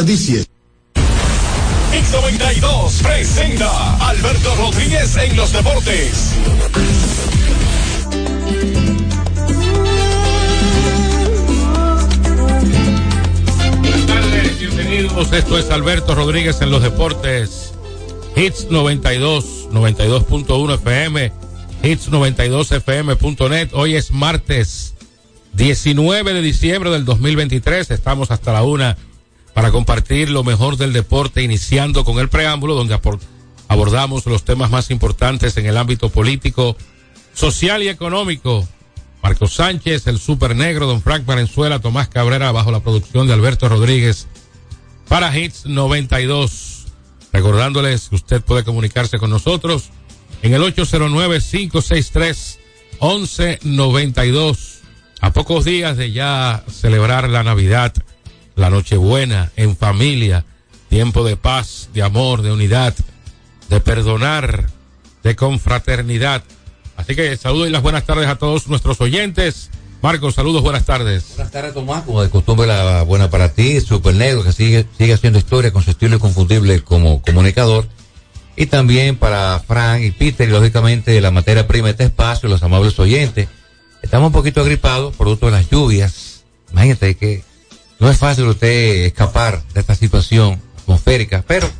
No la desperdicie. X92 presenta Alberto Rodríguez en los deportes. Buenas tardes, bienvenidos. Esto es Alberto Rodríguez en los deportes. Hits 92, 92.1 FM, hits92fm.net. Hoy es martes 19 de diciembre del 2023. Estamos hasta la una para compartir lo mejor del deporte, iniciando con el preámbulo donde abordamos los temas más importantes en el ámbito político, social y económico. Marcos Sánchez, el Super Negro, Don Frank Valenzuela, Tomás Cabrera, bajo la producción de Alberto Rodríguez para Hits 92. Recordándoles que usted puede comunicarse con nosotros en el 809-563-1192. A pocos días de ya celebrar la Navidad, la Nochebuena en familia, tiempo de paz, de amor, de unidad, de perdonar, de confraternidad. Así que saludo y las buenas tardes a todos nuestros oyentes. Marcos, saludos, buenas tardes. Buenas tardes, Tomás. Como de costumbre, la buena para ti, Super Negro, que sigue, sigue haciendo historia con su estilo inconfundible como comunicador. Y también para Frank y Peter, y lógicamente la materia prima de este espacio, los amables oyentes. Estamos un poquito agripados, producto de las lluvias. Imagínate que no es fácil usted escapar de esta situación atmosférica, pero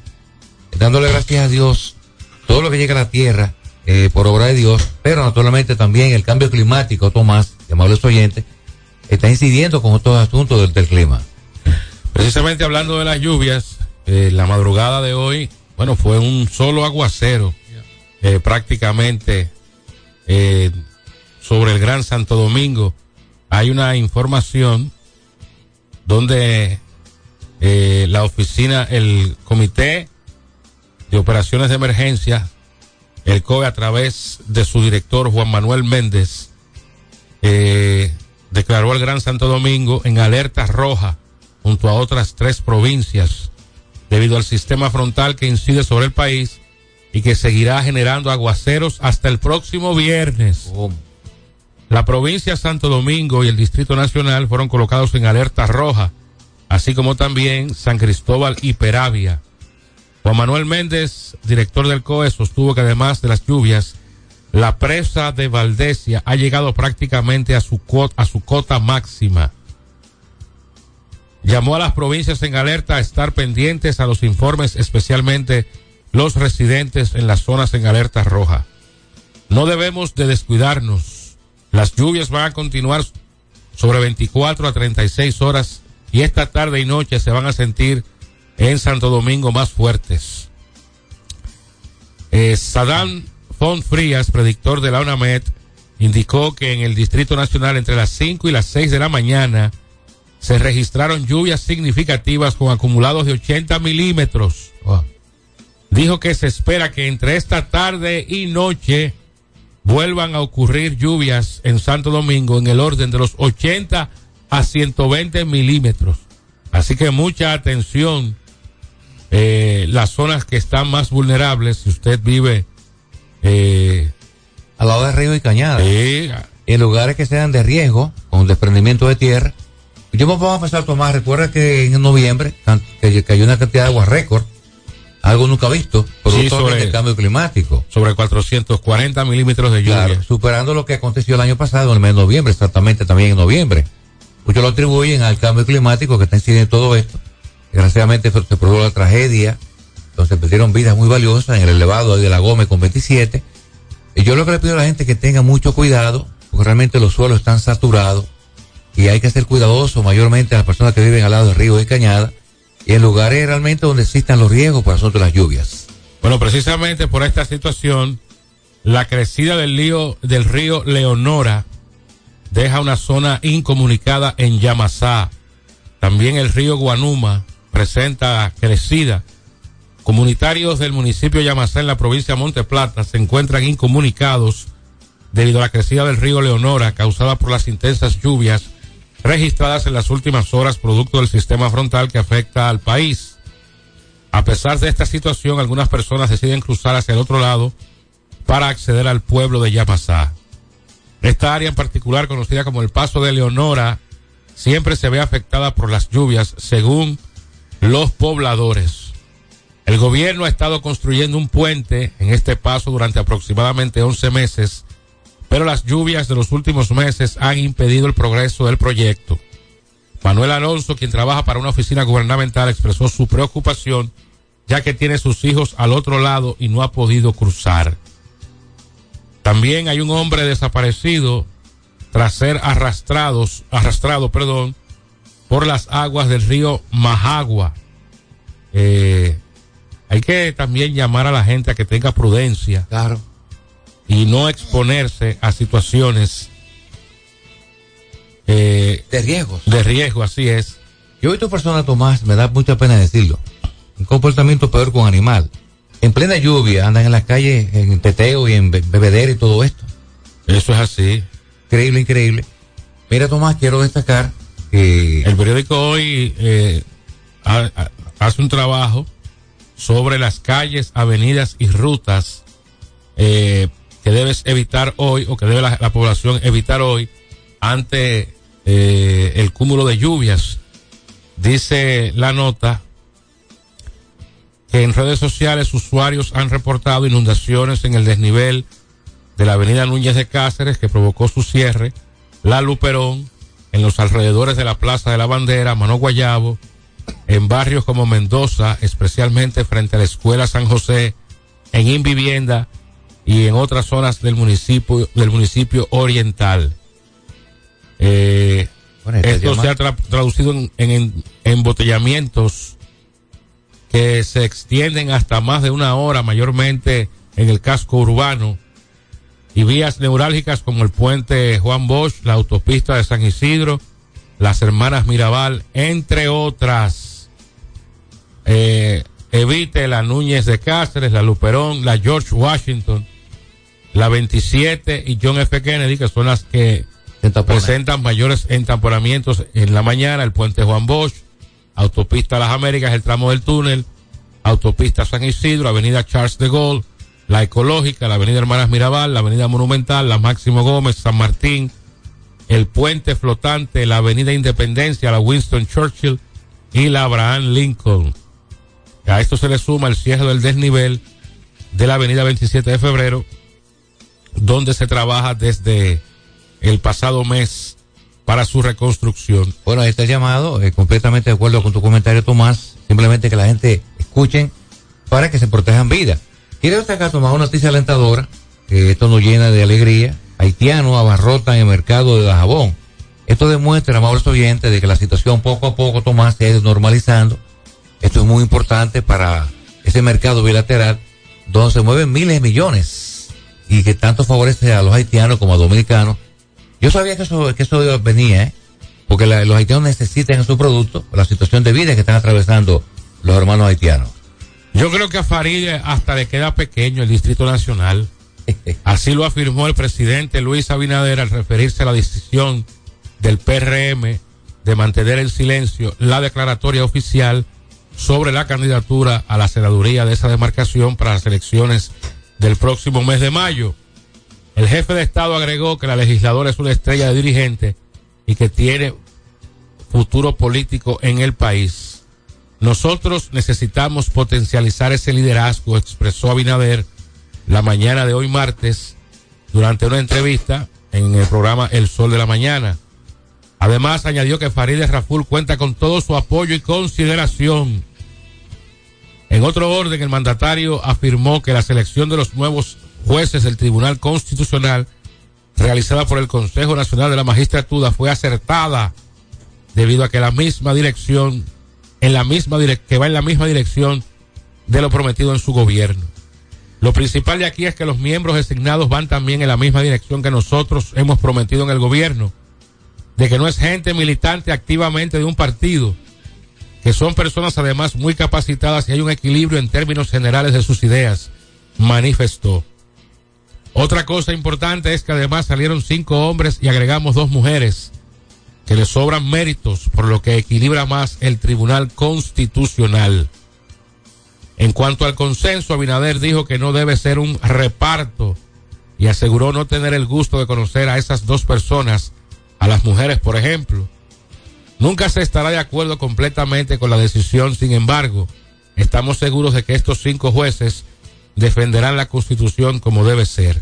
dándole gracias a Dios, todo lo que llega a la tierra eh, por obra de Dios, pero naturalmente también el cambio climático, Tomás, amables oyentes, está incidiendo con estos asuntos del, del clima. Precisamente hablando de las lluvias, eh, la madrugada de hoy, bueno, fue un solo aguacero, eh, prácticamente sobre el Gran Santo Domingo. Hay una información donde eh, la oficina, el Comité de Operaciones de Emergencia, el COE a través de su director Juan Manuel Méndez, eh, declaró al Gran Santo Domingo en alerta roja junto a otras tres provincias debido al sistema frontal que incide sobre el país y que seguirá generando aguaceros hasta el próximo viernes. La provincia Santo Domingo y el Distrito Nacional fueron colocados en alerta roja, así como también San Cristóbal y Peravia. Juan Manuel Méndez, director del COE, sostuvo que además de las lluvias, la presa de Valdesia ha llegado prácticamente a su, a su cota máxima. Llamó a las provincias en alerta a estar pendientes a los informes, especialmente los residentes en las zonas en alerta roja. No debemos de descuidarnos. Las lluvias van a continuar sobre 24 a 36 horas y esta tarde y noche se van a sentir en Santo Domingo más fuertes. Eh, Sadán Font Frías, predictor de la UNAMED, indicó que en el Distrito Nacional entre las 5 y las 6 de la mañana se registraron lluvias significativas con acumulados de 80 milímetros. Wow. Dijo que se espera que entre esta tarde y noche vuelvan a ocurrir lluvias en Santo Domingo en el orden de los 80 a 120 milímetros. Así que mucha atención. Eh, las zonas que están más vulnerables, si usted vive eh, Al lado de río y cañada. eh, En lugares que sean de riesgo, con desprendimiento de tierra. Yo me pongo a pensar, Tomás, recuerda que en noviembre cayó una cantidad de agua récord, algo nunca visto, producto sobre- del cambio climático. sobre 440 milímetros de lluvia. Claro, superando lo que aconteció el año pasado, en el mes de noviembre, exactamente también en noviembre. Muchos lo atribuyen al cambio climático que está incidiendo en todo esto. Desgraciadamente se produjo la tragedia, donde se perdieron vidas muy valiosas en el elevado de la Gómez con 27. Y yo lo que le pido a la gente es que tenga mucho cuidado, porque realmente los suelos están saturados y hay que ser cuidadoso, mayormente a las personas que viven al lado de ríos y cañadas, en lugares realmente donde existan los riesgos por asunto de las lluvias. Bueno, precisamente por esta situación, la crecida del río, del río Leonora deja una zona incomunicada en Yamasá. También el río Guanuma presenta crecida. Comunitarios del municipio de Yamasá en la provincia de Monte Plata se encuentran incomunicados debido a la crecida del río Leonora causada por las intensas lluvias registradas en las últimas horas producto del sistema frontal que afecta al país. A pesar de esta situación, algunas personas deciden cruzar hacia el otro lado para acceder al pueblo de Yamasá. Esta área en particular, conocida como el Paso de Leonora, siempre se ve afectada por las lluvias, según los pobladores. El gobierno ha estado construyendo un puente en este paso durante aproximadamente 11 meses, pero las lluvias de los últimos meses han impedido el progreso del proyecto. Manuel Alonso, quien trabaja para una oficina gubernamental, expresó su preocupación ya que tiene sus hijos al otro lado y no ha podido cruzar. También hay un hombre desaparecido tras ser arrastrados, arrastrado, perdón, por las aguas del río Majagua. Eh, hay que también llamar a la gente a que tenga prudencia. Claro. Y no exponerse a situaciones eh, de riesgo. De riesgo, así es. Yo he visto personas, Tomás, me da mucha pena decirlo. Un comportamiento peor con animal. En plena lluvia andan en las calles en teteo y en bebedero y todo esto. Eso es así. Increíble, increíble. Mira, Tomás, quiero destacar que... El periódico hoy eh, hace un trabajo sobre las calles, avenidas y rutas eh, que debes evitar hoy o que debe la, población evitar hoy ante eh, el cúmulo de lluvias. Dice la nota que en redes sociales usuarios han reportado inundaciones en el desnivel de la avenida Núñez de Cáceres que provocó su cierre, la Luperón, en los alrededores de la Plaza de la Bandera, Mano Guayabo, en barrios como Mendoza, especialmente frente a la Escuela San José, en Invivienda y en otras zonas del municipio, del municipio oriental. Eh, esto se ha traducido en, en embotellamientos que se extienden hasta más de una hora, mayormente en el casco urbano, y vías neurálgicas como el puente Juan Bosch, la autopista de San Isidro, las hermanas Mirabal, entre otras. Eh, evite la Núñez de Cáceres, la Luperón, la George Washington, la 27 y John F. Kennedy, que son las que presentan mayores entamponamientos en la mañana, el puente Juan Bosch, autopista Las Américas, el tramo del túnel, autopista San Isidro, avenida Charles de Gaulle, la ecológica, la avenida Hermanas Mirabal, la avenida Monumental, la Máximo Gómez, San Martín, el puente flotante, la avenida Independencia, la Winston Churchill y la Abraham Lincoln. A esto se le suma el cierre del desnivel de la avenida 27 de febrero, donde se trabaja desde el pasado mes para su reconstrucción. Bueno, este llamado, eh, completamente de acuerdo con tu comentario, Tomás, simplemente que la gente escuchen para que se protejan vidas. Quiero destacar, Tomás, una noticia alentadora, que esto nos llena de alegría. Haitianos abarrotan el mercado de Dajabón. Esto demuestra, amables oyentes, de que la situación poco a poco, Tomás, se ha normalizando. Esto es muy importante para ese mercado bilateral, donde se mueven miles de millones y que tanto favorece a los haitianos como a dominicanos yo sabía que eso, que eso venía, ¿eh? porque los haitianos necesitan su producto, la situación de vida que están atravesando los hermanos haitianos. Yo creo que a Farid hasta le queda pequeño el Distrito Nacional. Así lo afirmó el presidente Luis Abinader al referirse a la decisión del PRM de mantener en silencio la declaratoria oficial sobre la candidatura a la senaduría de esa demarcación para las elecciones del próximo mes de mayo. El jefe de Estado agregó que la legisladora es una estrella de dirigente y que tiene futuro político en el país. Nosotros necesitamos potencializar ese liderazgo, expresó Abinader la mañana de hoy martes durante una entrevista en el programa El Sol de la Mañana. Además, añadió que Farideh Raful cuenta con todo su apoyo y consideración. En otro orden, el mandatario afirmó que la selección de los nuevos jueces del Tribunal Constitucional realizada por el Consejo Nacional de la Magistratura fue acertada debido a que la misma dirección en la misma que va en la misma dirección de lo prometido en su gobierno. Lo principal de aquí es que los miembros designados van también en la misma dirección que nosotros hemos prometido en el gobierno, de que no es gente militante activamente de un partido, que son personas además muy capacitadas y hay un equilibrio en términos generales de sus ideas, manifestó. Otra cosa importante es que además salieron cinco hombres y agregamos dos mujeres, que le sobran méritos, por lo que equilibra más el Tribunal Constitucional. En cuanto al consenso, Abinader dijo que no debe ser un reparto y aseguró no tener el gusto de conocer a esas dos personas, a las mujeres, por ejemplo. Nunca se estará de acuerdo completamente con la decisión, sin embargo, estamos seguros de que estos cinco jueces defenderán la constitución como debe ser.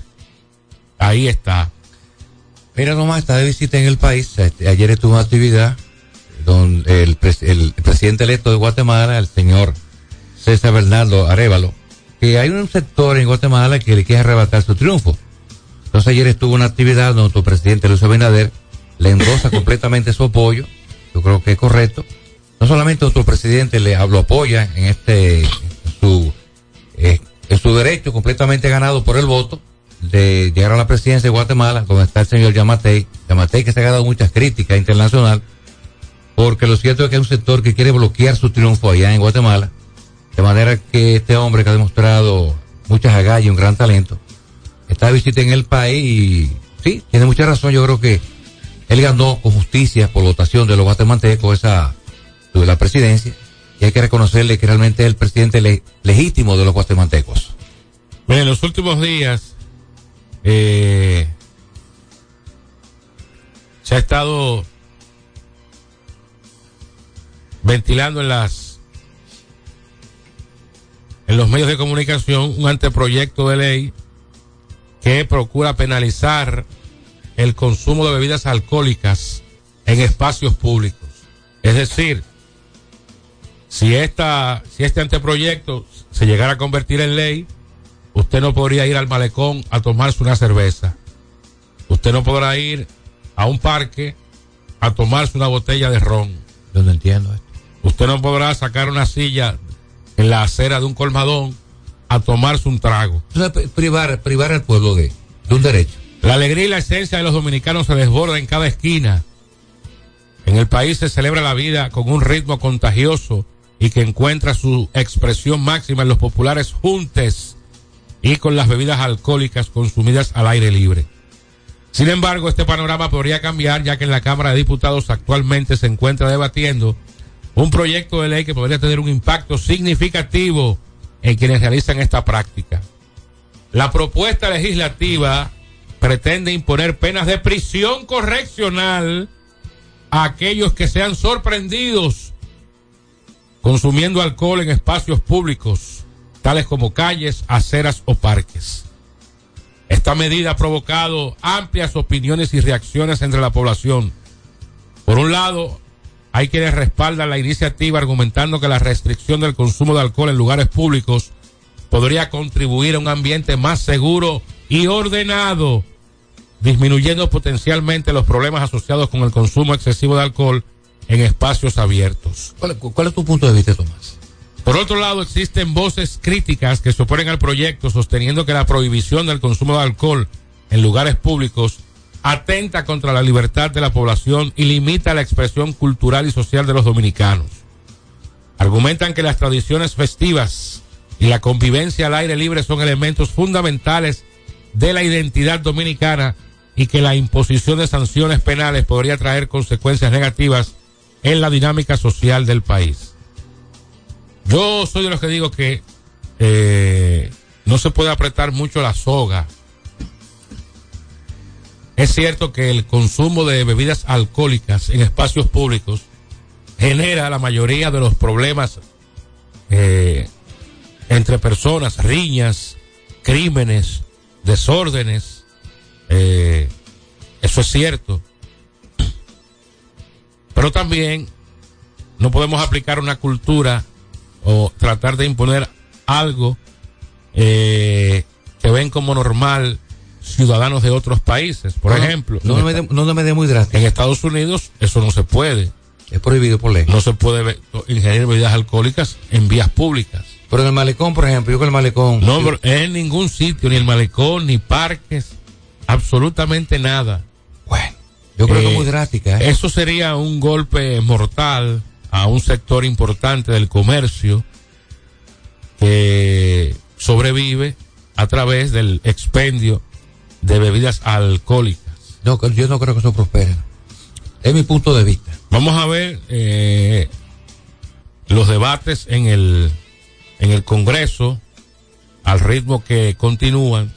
Ahí está. Mira nomás, está de visita en el país. Este, ayer estuvo una actividad donde el, presidente electo de Guatemala, el señor César Bernardo Arevalo, que hay un sector en Guatemala que le quiere arrebatar su triunfo. Entonces ayer estuvo una actividad donde tu presidente Luis Abinader le endosa completamente su apoyo. Yo creo que es correcto. No solamente nuestro presidente le lo apoya en este en su eh, su derecho completamente ganado por el voto de llegar a la presidencia de Guatemala, donde está el señor Yamatei, Yamatei que se ha ganado muchas críticas internacional, porque lo cierto es que hay un sector que quiere bloquear su triunfo allá en Guatemala, de manera que este hombre que ha demostrado muchas agallas y un gran talento, está visita en el país y sí, tiene mucha razón, yo creo que él ganó con justicia por votación de los guatemaltecos esa de la presidencia y hay que reconocerle que realmente es el presidente legítimo de los guatemaltecos. Miren, en los últimos días eh, se ha estado ventilando en las en los medios de comunicación un anteproyecto de ley que procura penalizar el consumo de bebidas alcohólicas en espacios públicos. Es decir, si esta, si este anteproyecto se llegara a convertir en ley, usted no podría ir al malecón a tomarse una cerveza. Usted no podrá ir a un parque a tomarse una botella de ron. Yo no entiendo esto. Usted no podrá sacar una silla en la acera de un colmadón a tomarse un trago. privar, privar al pueblo de, de un derecho. La alegría y la esencia de los dominicanos se desborda en cada esquina. En el país se celebra la vida con un ritmo contagioso y que encuentra su expresión máxima en los populares juntes y con las bebidas alcohólicas consumidas al aire libre. Sin embargo, este panorama podría cambiar ya que en la Cámara de Diputados actualmente se encuentra debatiendo un proyecto de ley que podría tener un impacto significativo en quienes realizan esta práctica. La propuesta legislativa pretende imponer penas de prisión correccional a aquellos que sean sorprendidos consumiendo alcohol en espacios públicos, tales como calles, aceras o parques. Esta medida ha provocado amplias opiniones y reacciones entre la población. Por un lado, hay quienes respaldan la iniciativa argumentando que la restricción del consumo de alcohol en lugares públicos podría contribuir a un ambiente más seguro y ordenado, disminuyendo potencialmente los problemas asociados con el consumo excesivo de alcohol en espacios abiertos. ¿Cuál, es tu punto de vista, Tomás? Por otro lado, existen voces críticas que se oponen al proyecto sosteniendo que la prohibición del consumo de alcohol en lugares públicos atenta contra la libertad de la población y limita la expresión cultural y social de los dominicanos. Argumentan que las tradiciones festivas y la convivencia al aire libre son elementos fundamentales de la identidad dominicana y que la imposición de sanciones penales podría traer consecuencias negativas en la dinámica social del país. Yo soy de los que digo que eh, no se puede apretar mucho la soga. Es cierto que el consumo de bebidas alcohólicas en espacios públicos genera la mayoría de los problemas eh, entre personas, riñas, crímenes, desórdenes. Eh, eso es cierto. Pero también no podemos aplicar una cultura o tratar de imponer algo eh, que ven como normal ciudadanos de otros países. Por ejemplo, no, me no me dé muy drástico. En Estados Unidos eso no se puede. Es prohibido por ley. No se puede ingerir bebidas alcohólicas en vías públicas. Pero en el malecón, por ejemplo, yo con el malecón. No, en ningún sitio, ni el malecón, ni parques, absolutamente nada. Bueno, yo creo que es muy eh, drástica. ¿eh? Eso sería un golpe mortal a un sector importante del comercio que sobrevive a través del expendio de bebidas alcohólicas. No, yo no creo que eso prospere. Es mi punto de vista. Vamos a ver eh, los debates en el en el Congreso al ritmo que continúan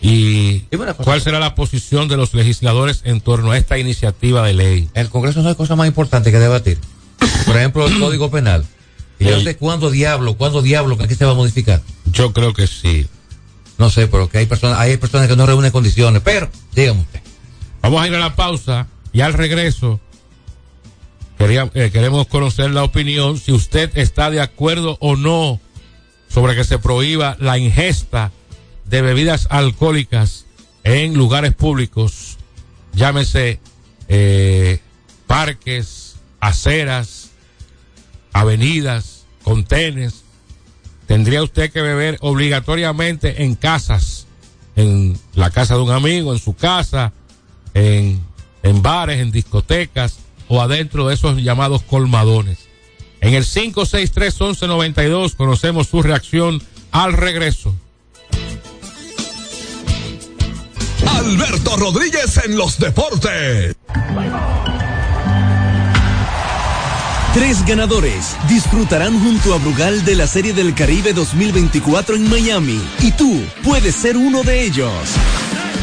¿Y cuál será la posición de los legisladores en torno a esta iniciativa de ley? El Congreso no hay cosa más importante que debatir. Por ejemplo, el Código Penal. ¿Y no sé cuándo diablo, cuándo diablo, que se va a modificar? Yo creo que sí. No sé, pero que hay personas, hay personas que no reúnen condiciones, pero dígame usted. Vamos a ir a la pausa y al regreso eh, queremos conocer la opinión si usted está de acuerdo o no sobre que se prohíba la ingesta de bebidas alcohólicas en lugares públicos, llámese eh, parques, aceras, avenidas, contenes. Tendría usted que beber obligatoriamente en casas, en la casa de un amigo, en su casa, en, en bares, en discotecas o adentro de esos llamados colmadones. En el 563-1192 conocemos su reacción al regreso. Alberto Rodríguez en los deportes. Tres ganadores disfrutarán junto a Brugal de la Serie del Caribe 2024 en Miami y tú puedes ser uno de ellos.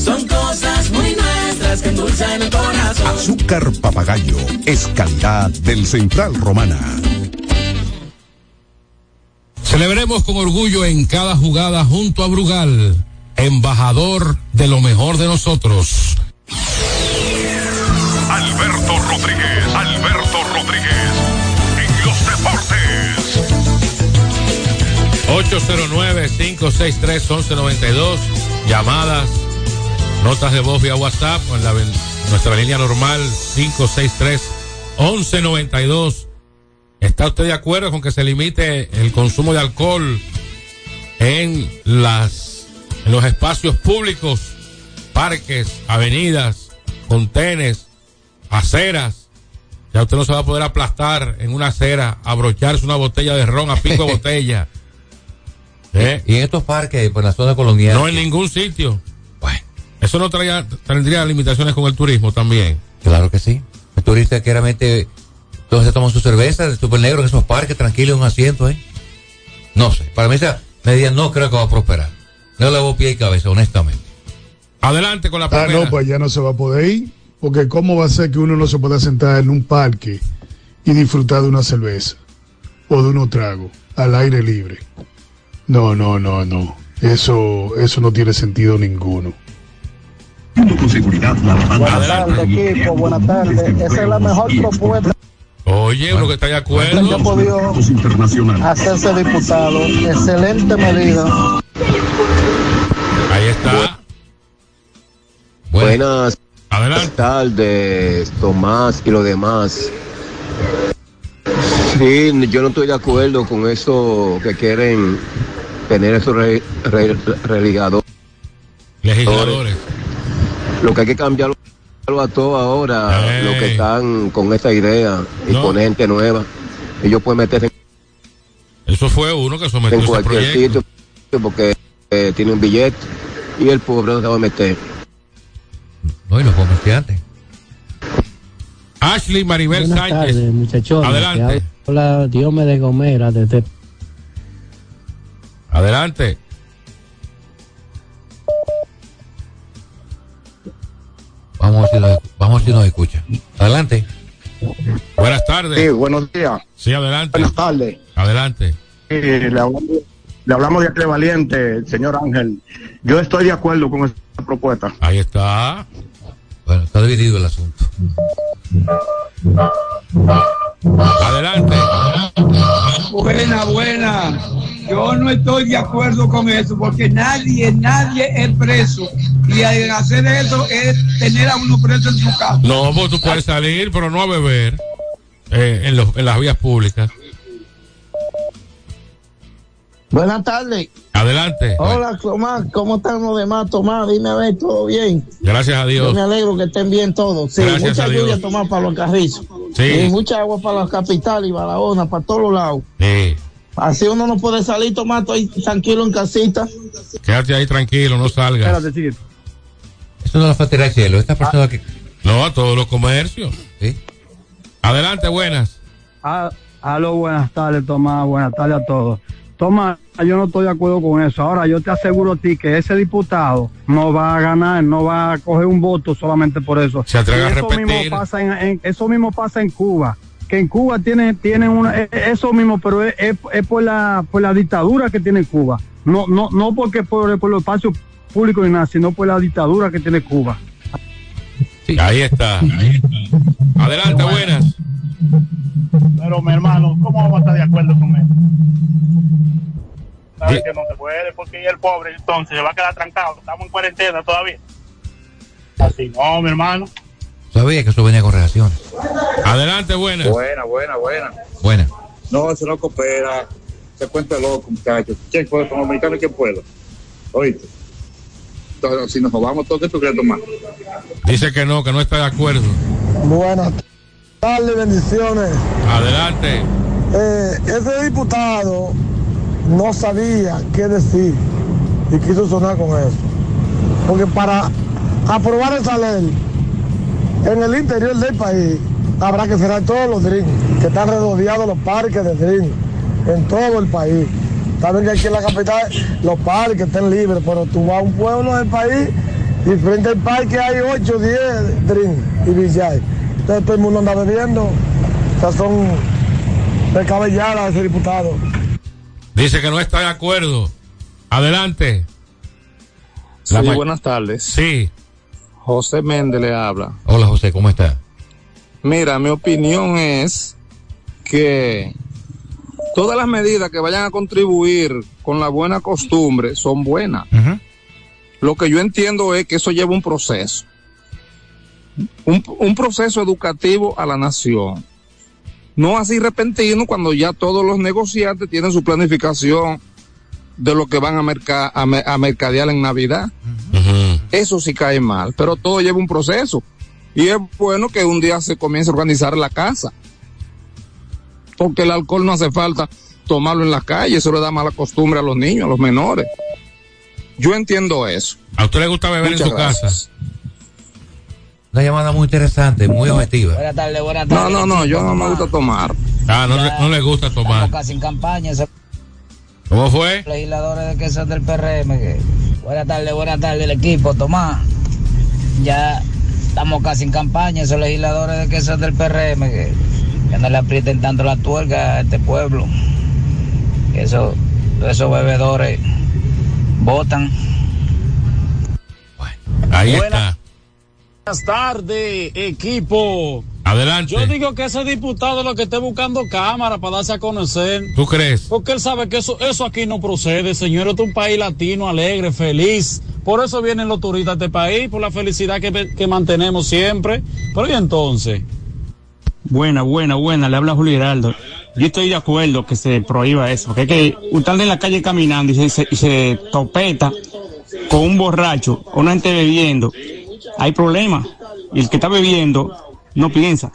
son cosas muy nuestras que endulzan el corazón. Azúcar papagayo es calidad del Central Romana. Celebremos con orgullo en cada jugada junto a Brugal, embajador de lo mejor de nosotros. Alberto Rodríguez, Alberto Rodríguez, en los deportes. 809-563-1192, llamadas Notas de voz vía WhatsApp en la, nuestra línea normal 563 1192. ¿Está usted de acuerdo con que se limite el consumo de alcohol en las en los espacios públicos, parques, avenidas, contenes, aceras? Ya usted no se va a poder aplastar en una acera, abrocharse una botella de ron a pico de botella. ¿Eh? Y en estos parques, por la zona colonial. No en ningún sitio. Eso no traía, tendría limitaciones con el turismo también. Claro que sí. El turista que realmente todos se toman su cerveza de super negro en esos parques, tranquilo en un asiento, ¿eh? No sé. Para mí esa medida no creo que va a prosperar. No le hago pie y cabeza, honestamente. Adelante con la Ah, primera. no, pues ya no se va a poder ir. Porque ¿cómo va a ser que uno no se pueda sentar en un parque y disfrutar de una cerveza o de unos tragos al aire libre? No, no, no, no. Eso, eso no tiene sentido ninguno. Con seguridad la Buenas tardes, equipo. Buenas tardes. Esa es la mejor propuesta Oye, uno que está de que ha acuerdo. podido hacerse diputado. Excelente medida. Ahí está. Buenas Adelante. tardes, Tomás y lo demás. Sí, yo no estoy de acuerdo con eso que quieren tener esos re- re- religadores. Legisladores. Lo que hay que cambiarlo a todo ahora, Ey. los que están con esa idea y No. poner gente nueva. Ellos pueden meterse en Eso fue uno que sometió en ese cualquier proyecto. sitio porque eh, tiene un billete y el pobre no se va a meter. No, y los comerciantes. Ashley Maribel Buenas Sánchez. tardes, muchachones. Adelante. Hola, Dios me de Gomera desde Adelante. Vamos a ver si nos, vamos a ver si nos escucha. Adelante. Buenas tardes. Sí, buenos días. Sí, adelante. Buenas tardes. Adelante. Sí, le, hablamos, le hablamos de aquel valiente, señor Ángel. Yo estoy de acuerdo con esta propuesta. Ahí está. Bueno, está dividido el asunto. Adelante. Buena, buena. Yo no estoy de acuerdo con eso porque nadie, nadie es preso. Y al hacer eso es tener a uno preso en su casa. No, pues tú puedes salir, pero no a beber eh, en, los, en las vías públicas. Buenas tardes. Adelante. Hola, Tomás. ¿Cómo están los demás, Tomás? Dime a ver, ¿todo bien? Gracias a Yo Dios. me alegro que estén bien todos. Sí, Gracias mucha a Dios. lluvia, Tomás, para los carrizos. Sí. Y mucha agua para la capital y Barahona, para todos los lados. Sí. Así uno no puede salir, Tomás, estoy tranquilo en casita. Quédate ahí tranquilo, no salgas. chiquito. Eso no factura de cielo. Esta persona que. No, a todos los comercios. Sí. Adelante, buenas. Ah, aló, buenas tardes, Tomás. Buenas tardes a todos. Tomás, yo no estoy de acuerdo con eso. Ahora, yo te aseguro a ti que ese diputado no va a ganar, no va a coger un voto solamente por eso. Se atreve Y a eso repetir. Mismo pasa en, en- eso mismo pasa en Cuba. Que en Cuba tienen tienen una, eh, eso mismo, pero es, es- es por la por la dictadura que tiene Cuba. No no no porque por, por los espacios públicos ni nada, sino por la dictadura que tiene Cuba. Ahí está. Adelante, buenas. Pero mi hermano, ¿cómo vamos a estar de acuerdo con él? Sabe que no se puede porque el pobre entonces se va a quedar trancado. Estamos en cuarentena todavía. Así no, mi hermano. Sabía que eso venía con reacciones. Adelante, buenas. Buena, buena, buena. Buena. No, eso no coopera. Se cuenta loco, muchachos. ¿Quién puede? Como americano, ¿quién puede? Oíste. Entonces, si nos robamos todo, ¿qué tú quieres tomar? Dice que no, que no está de acuerdo. Buenas tardes, bendiciones. Adelante. Eh, ese diputado no sabía qué decir y quiso sonar con eso. Porque para aprobar esa ley en el interior del país habrá que cerrar todos los drinks, que están rodeados los parques de drinks en todo el país. Saben que aquí en la capital los parques están libres, pero tú vas a un pueblo del país y frente al parque hay 8 o 10 drinks y billar. Entonces todo el mundo anda bebiendo. O sea, son descabelladas ese diputado. Dice que no está de acuerdo. Adelante. Sí, buenas tardes. Sí. José Méndez le habla. Hola, José, ¿cómo está? Mira, mi opinión es que todas las medidas que vayan a contribuir con la buena costumbre son buenas. Lo que yo entiendo es que eso lleva un proceso. Un, un proceso educativo a la nación. No así repentino cuando ya todos los negociantes tienen su planificación de lo que van a, merca- a, me- a mercadear en Navidad. Eso sí cae mal, pero todo lleva un proceso. Y es bueno que un día se comience a organizar la casa. Porque el alcohol no hace falta tomarlo en la calle, eso le da mala costumbre a los niños, a los menores. Yo entiendo eso. ¿A usted le gusta beber Muchas en su gracias. casa? Una llamada muy interesante, muy objetiva. Buenas tardes, buenas No, tardes. no, no, yo no me gusta tomar. Ah, no, le, no le gusta Estamos tomar. casi en campaña. ¿Cómo fue? Legisladores de que son del PRM. que- Buenas tardes, buenas tardes, el equipo. Tomás. Ya estamos casi en campaña. Esos legisladores de que son del PRM. Que, que no le aprieten tanto la tuerca a este pueblo. Que eso, esos bebedores votan. Ahí Buenas- está. Buenas tardes, equipo. Adelante. Yo digo que ese diputado lo que esté buscando cámara para darse a conocer. ¿Tú crees? Porque él sabe que eso, eso aquí no procede, señor. Esto es un país latino, alegre, feliz. Por eso vienen los turistas a este país, por la felicidad que, que mantenemos siempre. Pero y entonces. Buena, buena, buena, le habla Julio Hiraldo. Yo estoy de acuerdo que se prohíba eso, que es que usted anda en la calle caminando y se, se- y se topeta con un borracho o una gente bebiendo, hay problema. Y el que está bebiendo no piensa.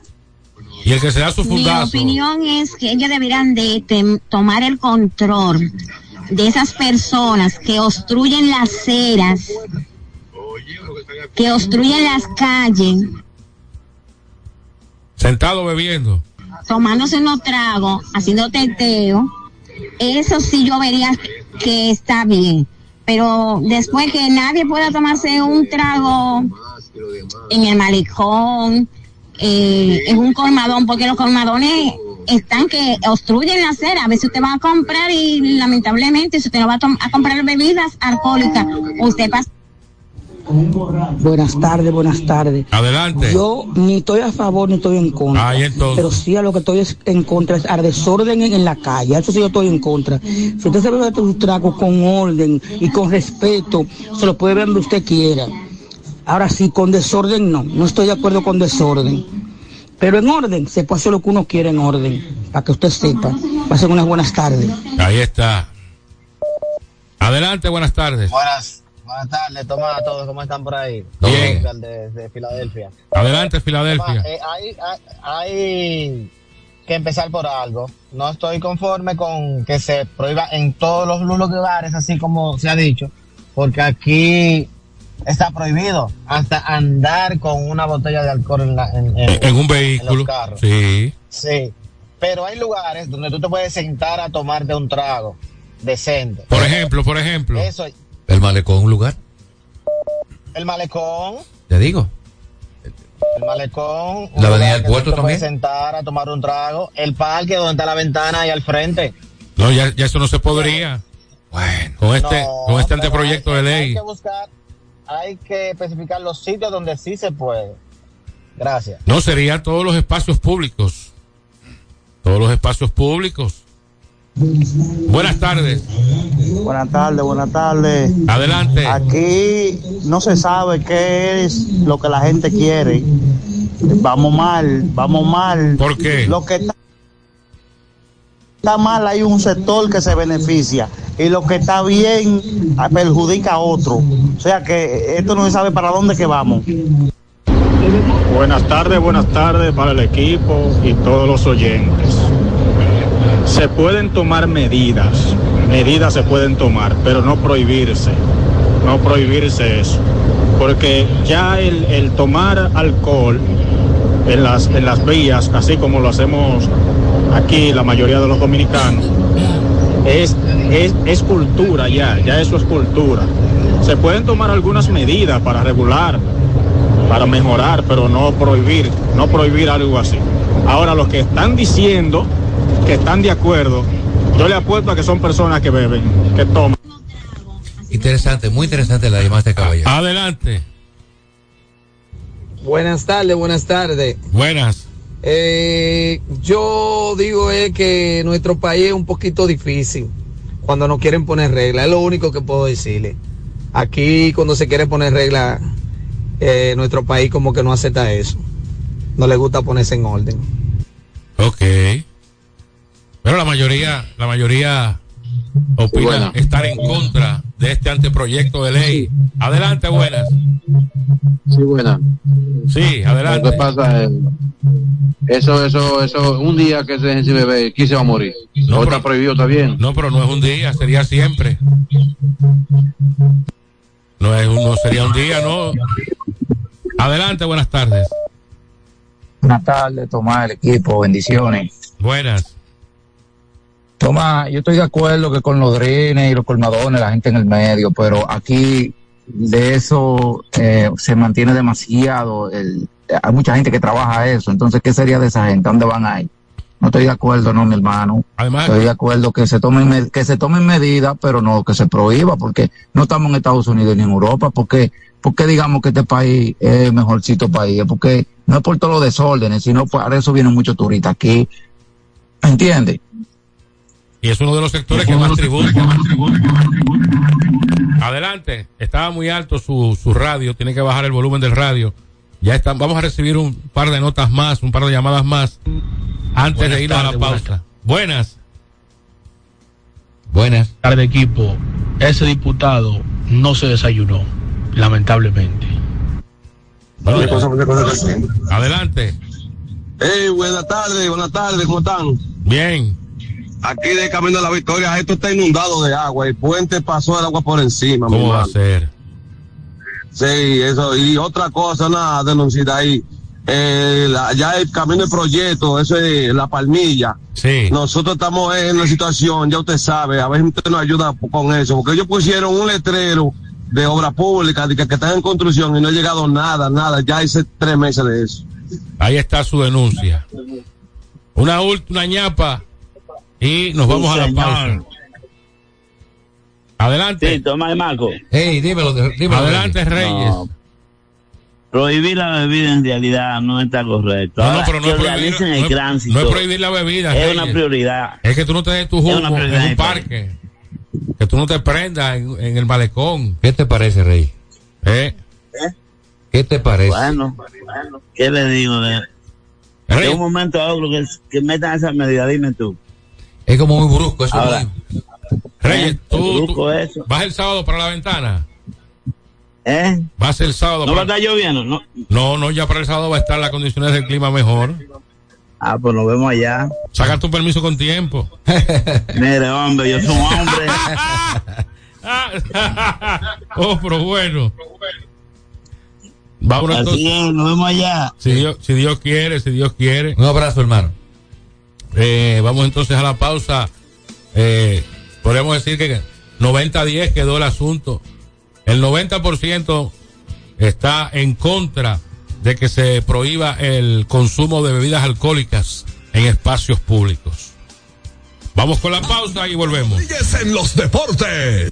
Y el que se da su Mi fundazo. opinión es que ellos deberán de tomar el control de esas personas que obstruyen las aceras, que obstruyen las calles, Sentado bebiendo. tomándose unos tragos, haciendo teteo. Eso sí yo vería que está bien. Pero después que nadie pueda tomarse un trago en el malecón, eh, en un colmadón, porque los colmadones están que obstruyen la acera. A veces usted va a comprar y lamentablemente si usted no va a, tom- a comprar bebidas alcohólicas, usted pasa Buenas tardes, buenas tardes. Adelante. Yo ni estoy a favor ni estoy en contra. Pero sí a lo que estoy es en contra es al desorden en, en la calle. Eso sí yo estoy en contra. Si usted se bebe sus tragos con orden y con respeto, se lo puede ver donde usted quiera. Ahora sí, con desorden no. No estoy de acuerdo con desorden. Pero en orden, se puede hacer lo que uno quiere en orden. Para que usted sepa. Pasen unas buenas tardes. Ahí está. Adelante, buenas tardes. Buenas, buenas tardes, Tomás, a todos, ¿cómo están por ahí? Bien. Oscar de, de Filadelfia. Adelante, Filadelfia. Tomás, eh, hay, hay, hay que empezar por algo. No estoy conforme con que se prohíba en todos los lugares, así como se ha dicho, porque aquí está prohibido hasta andar con una botella de alcohol en, la, en, en- En un en vehículo. los carros. Sí. Sí, pero hay lugares donde tú te puedes sentar a tomarte un trago decente. Por ejemplo, por ejemplo. Eso, El malecón, un lugar, el malecón, te digo. el malecón, La avenida del puerto te puedes sentar a tomar un trago, el parque donde está la ventana ahí al frente. No, ya, ya eso no se podría. Bueno. Con este, No, con este anteproyecto hay- de Hay ley. que buscar, hay que especificar los sitios donde sí se puede. Gracias. No, serían todos los espacios públicos. Todos los espacios públicos. Buenas tardes. Buenas tardes, buenas tardes. Adelante. Aquí no se sabe qué es lo que la gente quiere. Vamos mal, vamos mal. ¿Por qué? Lo que está, está mal hay un sector que se beneficia y lo que está bien ah, perjudica a otro. O sea que esto no se sabe para dónde que vamos. Buenas tardes, buenas tardes para el equipo y todos los oyentes. Se pueden tomar medidas, medidas se pueden tomar, pero no prohibirse, no prohibirse eso. Porque ya el, tomar alcohol en las, en las vías, así como lo hacemos aquí la mayoría de los dominicanos, es, es, es cultura ya, ya eso es cultura. Se pueden tomar algunas medidas para regular, para mejorar, pero no prohibir, no prohibir algo así. Ahora, los que están diciendo que están de acuerdo, yo le apuesto a que son personas que beben, que toman. Interesante, muy interesante la llamada de caballero. Adelante. Buenas tardes, buenas tardes. Buenas. Eh, yo digo es que nuestro país es un poquito difícil cuando no quieren poner reglas. Es lo único que puedo decirle. Aquí cuando se quiere poner reglas, eh, nuestro país como que no acepta eso. No le gusta ponerse en orden. Ok. Pero la mayoría, la mayoría opina Bueno. estar en contra de este anteproyecto de ley. Adelante, buenas. Sí, buena. Sí, adelante. que pasa es, eso, eso, eso, un día que se dejen sin ¿quién se va a morir? No, está prohibido, está bien. No, pero no es un día, sería siempre. No es no sería un día, no. Adelante, buenas tardes. Buenas tardes, Tomás, el equipo, bendiciones. Buenas. Tomás, yo estoy de acuerdo que con los drines y los colmadones, la gente en el medio, pero aquí de eso eh, se mantiene demasiado. El, hay mucha gente que trabaja eso, entonces, ¿qué sería de esa gente? ¿A ¿Dónde van ahí? No estoy de acuerdo, no, mi hermano. Además, estoy de acuerdo que se tomen me- que se tomen medidas, pero no que se prohíba, porque no estamos en Estados Unidos ni en Europa, porque porque digamos que este país es el mejorcito país, porque no es por todos los desórdenes, sino para eso vienen muchos turistas aquí, ¿entiendes? Y es uno de los sectores que más tributa. Adelante. Estaba muy alto su, su radio. Tiene que bajar el volumen del radio. Ya están. Vamos a recibir un par de notas más, un par de llamadas más. Antes Buenas de ir a la tardes, buenas pausa. Buenas. Buenas. tarde equipo, ese diputado no se desayunó, lamentablemente. Adelante. Hey, buenas tardes, buenas tardes, ¿cómo están? Bien. Aquí de Camino a la Victoria, esto está inundado de agua, el puente pasó el agua por encima. ¿Cómo va a hermano. ser? Sí, eso, y otra cosa, una denuncia ahí. Eh, la- ya el camino de proyecto, eso es la palmilla. Sí. Nosotros estamos en una situación, ya usted sabe, a si usted nos ayuda con eso, porque ellos pusieron un letrero de obra pública de que, que están en construcción y no ha llegado nada, nada, ya hace tres meses de eso. Ahí está su denuncia. Una última ñapa. Y nos vamos a la señor. pausa. Adelante. Sí, Tomás y Marco. Hey, dímelo, dímelo. Adelante, Reyes. No. Prohibir la bebida en realidad no está correcto. No, pero no es prohibir- no el tránsito. no es prohibir la bebida, Es Reyes. una prioridad. Es que tú no te des tu jugo en un parque. Que tú no te prendas en, en el malecón. ¿Qué te parece, Rey? ¿Eh? ¿Qué te parece? Bueno, bueno, ¿qué le digo? De, de un momento a otro que, que metan esa medida, dime tú. Es como muy brusco eso. Ahora, muy- Reyes, tú, brusco tú- eso. vas el sábado para la ventana. ¿Eh? Vas el sábado. ¿No va a estar lloviendo? No. No, no, ya para el sábado va a estar las condiciones del clima mejor. Ah, pues nos vemos allá. Saca tu permiso con tiempo. Mire, hombre, yo soy un hombre. oh, pero bueno. Vámonos Así entonces. es, nos vemos allá. Si Dios, si Dios quiere, si Dios quiere. Un abrazo, hermano. Eh, vamos entonces a la pausa. Eh, podríamos decir que 90-10 quedó el asunto. El 90% está en contra de que se prohíba el consumo de bebidas alcohólicas en espacios públicos. Vamos con la pausa y volvemos. en los deportes.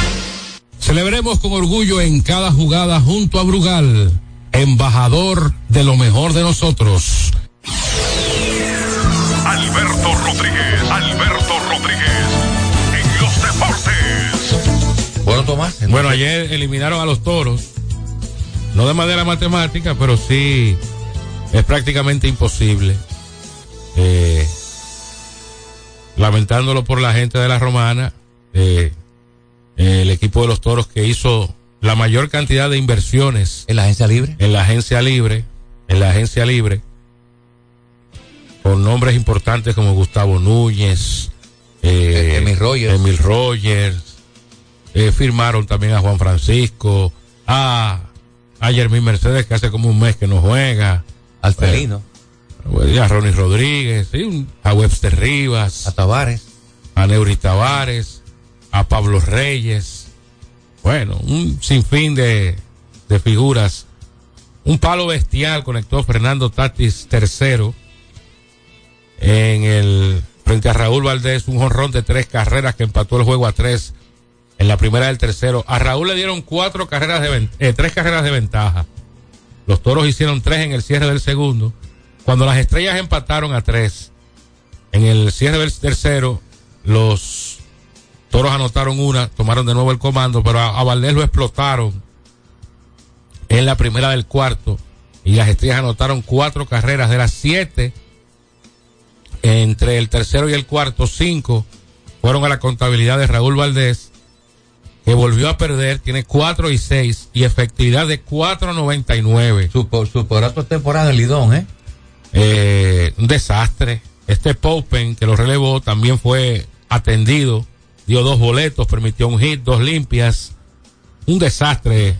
Celebremos con orgullo en cada jugada junto a Brugal, embajador de lo mejor de nosotros. Alberto Rodríguez, Alberto Rodríguez, en los deportes. Bueno, Tomás. Bueno, ayer eliminaron a los toros. No de manera matemática, pero sí es prácticamente imposible. Eh, lamentándolo por la gente de la romana, eh, el equipo de los toros que hizo la mayor cantidad de inversiones. ¿En la agencia libre? En la agencia libre. En la agencia libre. Con nombres importantes como Gustavo Núñez. Eh, Emil Rogers. Emil Rogers. Eh, firmaron también a Juan Francisco. A, a Jermín Mercedes, que hace como un mes que no juega. Al Felino. Eh, a Ronnie Rodríguez. a Webster Rivas. A Tavares. A Neuri Tavares. A Pablo Reyes. Bueno, un sinfín de, de figuras. Un palo bestial conectó Fernando Tatis tercero en el frente a Raúl Valdés, un jonrón de tres carreras que empató el juego a tres en la primera del tercero. A Raúl le dieron cuatro carreras de eh, tres carreras de ventaja. Los toros hicieron tres en el cierre del segundo. Cuando las estrellas empataron a tres en el cierre del tercero, los toros anotaron una, tomaron de nuevo el comando, pero a, a Valdés lo explotaron en la primera del cuarto y las estrellas anotaron cuatro carreras de las siete entre el tercero y el cuarto, cinco fueron a la contabilidad de Raúl Valdés, que volvió a perder, tiene cuatro y seis y efectividad de 4.99. Su, su por temporada en Lidón, ¿eh? Eh, un desastre. Este Popen que lo relevó también fue atendido, dio dos boletos, permitió un hit, dos limpias. Un desastre.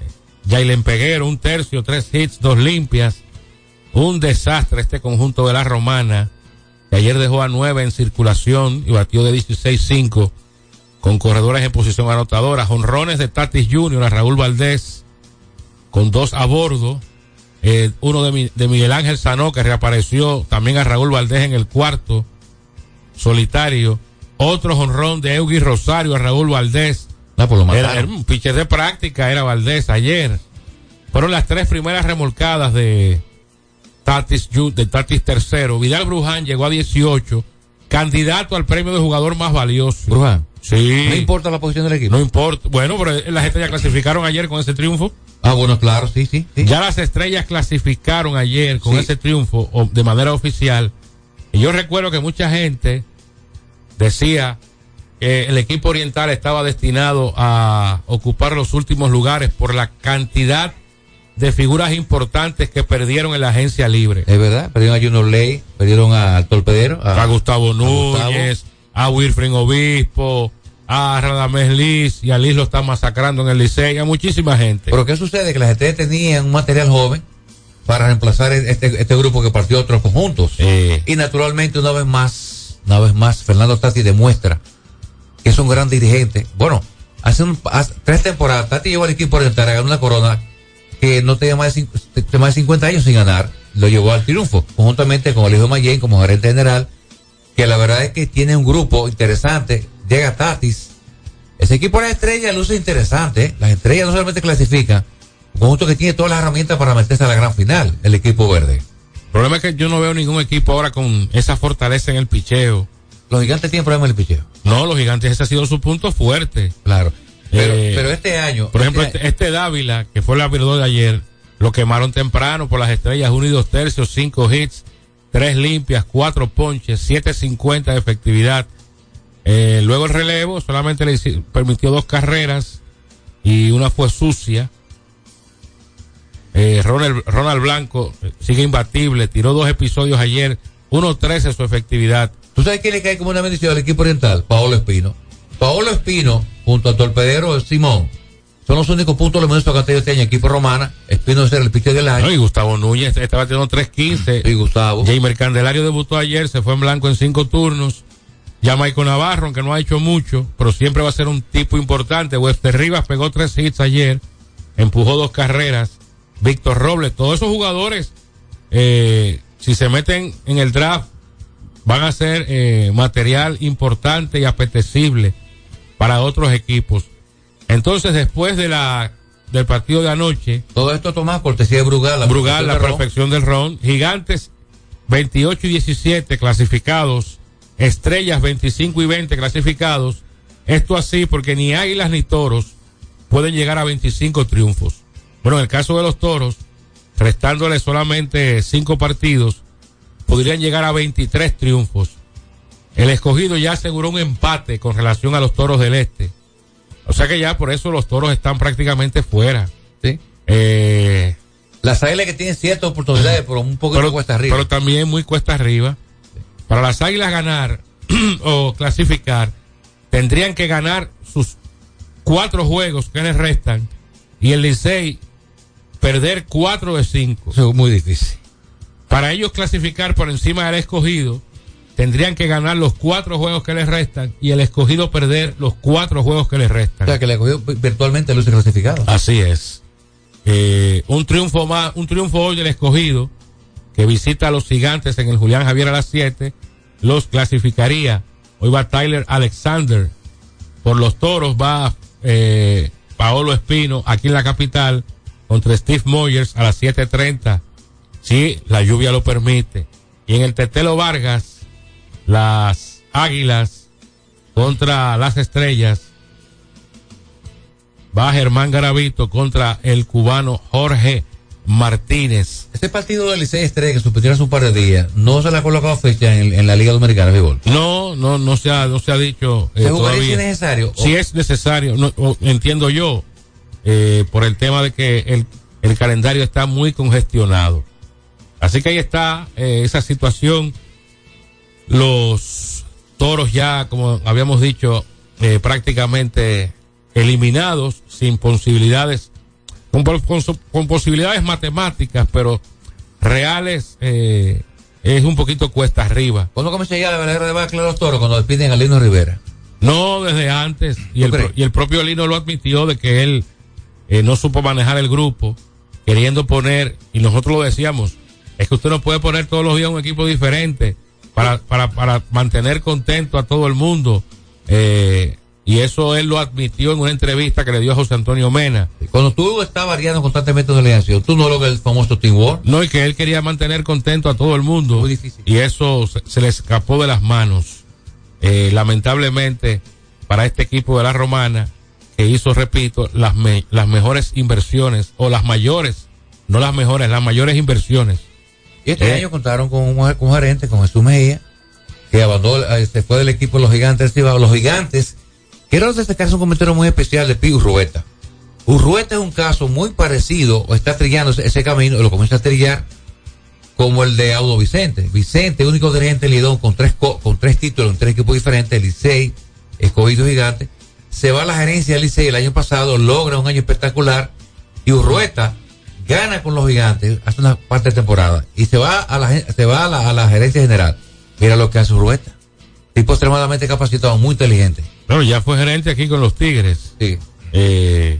Jailen Peguero, un tercio, tres hits, dos limpias. Un desastre este conjunto de la romana, que ayer dejó a nueve en circulación y batió de 16-5 con corredores en posición anotadora. Honrones de Tatis Jr. a Raúl Valdés con dos a bordo. Eh, uno de, de Miguel Ángel Sanó que reapareció también a Raúl Valdés en el cuarto solitario. Otro jonrón de Eugui Rosario a Raúl Valdés. Ah, pues lo Era, era un pitcher de práctica, era Valdés ayer. Fueron las tres primeras remolcadas de Tatis, de Tatis tercero. Vidal Bruján llegó a 18, candidato al premio de jugador más valioso. Bruján. Sí. No importa la posición del equipo. No importa. Bueno, pero las estrellas clasificaron ayer con ese triunfo. Ah, bueno, claro, sí, sí. sí. Ya las estrellas clasificaron ayer con Sí. ese triunfo de manera oficial. Y yo recuerdo que mucha gente decía que el equipo oriental estaba destinado a ocupar los últimos lugares por la cantidad de figuras importantes que perdieron en la agencia libre. Es verdad, perdieron a Junior Ley, perdieron al Torpedero, A Gustavo Gustavo. Núñez, a Wilfred Obispo, a Radamés Liz, y a Liz lo están masacrando en el Licey, a muchísima gente. Pero ¿qué sucede? Que las estrellas tenían un material joven para reemplazar este, este grupo que partió a otros conjuntos. Y naturalmente, una vez más, una vez más, Fernando Tati demuestra que es un gran dirigente. Bueno, hace, un- hace tres temporadas, Tati llevó al equipo oriental a ganar una corona que no tenía más de, más de 50 años sin ganar. lo llevó al triunfo, conjuntamente con el hijo Mayen como gerente general, que la verdad es que tiene un grupo interesante, llega Tatis. Ese equipo de las estrellas luce interesante, las estrellas no solamente clasifican, un conjunto que tiene todas las herramientas para meterse a la gran final, el equipo verde. El problema es que yo no veo ningún equipo ahora con esa fortaleza en el picheo. Los gigantes tienen problemas en el picheo. No, los gigantes ese ha sido su punto fuerte. Claro. Pero, Eh, pero este año. Por ejemplo, este este, este Dávila, que fue el abridor de ayer, lo quemaron temprano por las estrellas, uno y dos tercios, cinco hits, tres limpias, cuatro ponches, 7.50 de efectividad. Eh, luego el relevo solamente le permitió dos carreras y una fue sucia. Eh, Ronald, Ronald Blanco eh, sigue imbatible, tiró dos episodios ayer, 1.13 su efectividad. ¿Tú sabes quién le cae como una bendición al equipo oriental? Paolo Espino. Paolo Espino, junto al torpedero Simón, son los únicos puntos los que han tenido este año. Equipo romana, Espino es el pitcher del año. No, y Gustavo Núñez estaba teniendo 3.15. Y Gustavo. Jamer Candelario debutó ayer, se fue en blanco en cinco turnos. Ya Michael Navarro, aunque no ha hecho mucho, pero siempre va a ser un tipo importante. Webster Rivas pegó tres hits ayer, empujó dos carreras. Víctor Robles, todos esos jugadores, eh, si se meten en el draft, van a ser eh, material importante y apetecible para otros equipos. Entonces, después de la del partido de anoche, Todo esto, Tomás, cortesía de Brugal. La Brugal, la perfección del ron. Gigantes 28 y 17 clasificados. Estrellas 25 y 20 clasificados. Esto así porque ni Águilas ni Toros pueden llegar a 25 triunfos. Bueno, en el caso de los Toros, restándole solamente 5 partidos, podrían llegar a 23 triunfos. El escogido ya aseguró un empate con relación a los Toros del Este. O sea que ya por eso los Toros están prácticamente fuera. Sí. Eh, Las águilas que tienen ciertas oportunidades, pero un poco de cuesta arriba. pero también muy cuesta arriba. Para las águilas ganar o clasificar, tendrían que ganar sus cuatro juegos que les restan y el Licey perder cuatro de cinco. Eso es muy difícil. Para ellos clasificar por encima del escogido, tendrían que ganar los cuatro juegos que les restan y el escogido perder los cuatro juegos que les restan. O sea, que el escogido virtualmente luce clasificado. Así es. Eh, un triunfo más, un triunfo hoy del escogido que visita a los gigantes en el Julián Javier a las 7, los clasificaría. Hoy va Tyler Alexander. Por los toros va eh, Paolo Espino aquí en la capital contra Steve Moyers a las 7.30. Si la lluvia lo permite. Y en el Tetelo Vargas, las águilas contra las estrellas va Germán Garavito contra el cubano Jorge Martínez. Ese partido del Licey Estrella que suspendieron hace un par de días, no se le ha colocado fecha en, en la Liga Dominicana de Béisbol. No, no, no se ha, no se ha dicho eh, ¿Se jugaría si es necesario? Si es necesario, no, o- entiendo yo, eh, por el tema de que el, el calendario está muy congestionado. Así que ahí está eh, esa situación. Los toros ya, como habíamos dicho, eh, prácticamente eliminados, sin posibilidades, con, posibilidades matemáticas, pero reales, eh, es un poquito cuesta arriba. ¿Cuándo comienza ya la verdadera debacle de los toros? Cuando despiden a Lino Rivera. No, desde antes. Y ¿Tú el, pro- y el propio Lino lo admitió de que él eh, no supo manejar el grupo, queriendo poner, y nosotros lo decíamos, es que usted no puede poner todos los días un equipo diferente para, para, para mantener contento a todo el mundo. Eh, y eso él lo admitió en una entrevista que le dio a José Antonio Mena. Cuando tú estás variando constantemente de alineación, tú no logras el famoso Team War. No, y que él quería mantener contento a todo el mundo. Muy difícil. Y eso se, se le escapó de las manos. Eh, lamentablemente, para este equipo de la Romana, que hizo, repito, las, me- las mejores inversiones, o las mayores, no las mejores, las mayores inversiones. Y este Eh. año contaron con un, con un gerente, con Jesús Mejía, que abandonó, eh, se fue del equipo de los gigantes. Los gigantes, quiero destacar un comentario muy especial de Pi Urrueta. Urrueta es un caso muy parecido, o está trillando ese, camino, lo comienza a trillar, como el de Audo Vicente. Vicente, único dirigente en Lidón con tres, co- con tres títulos en tres equipos diferentes, Licey, Escogido Gigante, se va a la gerencia del Licey el año pasado, logra un año espectacular, y Urrueta gana con los gigantes, hace una parte de temporada, y se va a la, se va a la, a la gerencia general. Mira lo que hace Urrueta. Tipo extremadamente capacitado, muy inteligente. Bueno, ya fue gerente aquí con los Tigres. Sí. Eh,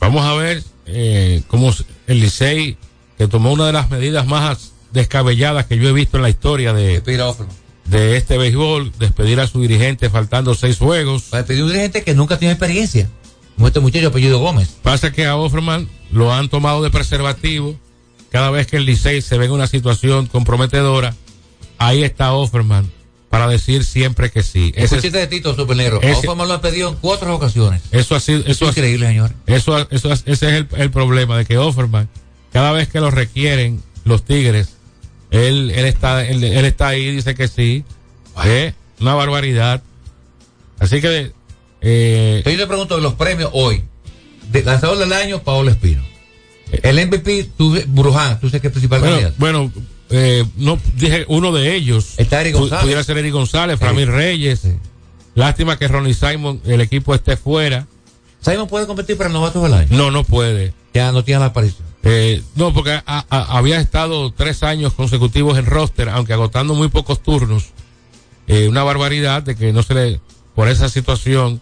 vamos a ver eh, cómo el Licey que tomó una de las medidas más descabelladas que yo he visto en la historia de, de este béisbol, despedir a su dirigente faltando seis juegos. Para despedir un dirigente que nunca tiene experiencia, como este muchacho apellido Gómez. Pasa que a Offerman lo han tomado de preservativo. Cada vez que el Licey se ve en una situación comprometedora, ahí está Offerman para decir siempre que sí. Ese chiste de Tito Supernero. ese- Offerman lo ha pedido en cuatro ocasiones. Eso ha sido, eso ha- increíble, señor. Eso, eso, ese es el, el problema de que Offerman, cada vez que lo requieren los Tigres, él, él está, él, él está ahí, dice que sí. Eh, Una barbaridad. Así que, eh, yo te pregunto de los premios hoy. De lanzador del año, Paolo Espino. El MVP, tú, Bruján, tú sé que principal bueno, candidato. bueno, eh, no dije uno de ellos. Está Eric González. Pudiera ser Eric González, Framil Reyes. Lástima que Ronnie Simon, el equipo esté fuera. ¿Simon puede competir para el novato del año? No, no puede. Ya no tiene la aparición. Eh, no, porque a- a- había estado tres años consecutivos en roster, aunque agotando muy pocos turnos. Eh, una barbaridad de que no se le, por esa situación,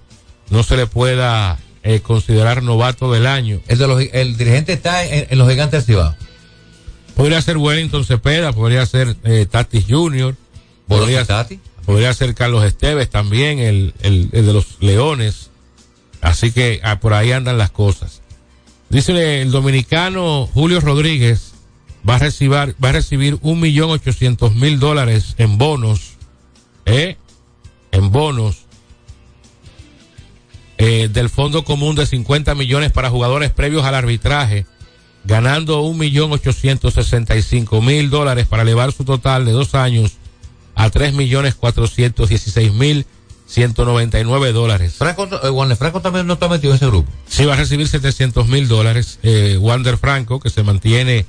no se le pueda eh, considerar novato del año. El, de los, el dirigente está en, en los gigantes Cibao. Podría ser Wellington Cepeda, podría ser eh, Tatis Jr., podría, podría ser Carlos Esteves también, el, el, el de los Leones. Así que ah, por ahí andan las cosas. Dice el dominicano Julio Rodríguez va a recibir, va a recibir un millón ochocientos mil dólares en bonos, ¿eh? En bonos eh, del Fondo Común de 50 millones para jugadores previos al arbitraje, ganando un millón ochocientos sesenta y cinco mil dólares para elevar su total de dos años a tres millones cuatrocientos dieciséis mil ciento noventa y nueve dólares. Franco, eh, Juan Franco también no está metido en ese grupo. Sí, va a recibir 700 mil dólares. Eh, Wander Franco, que se mantiene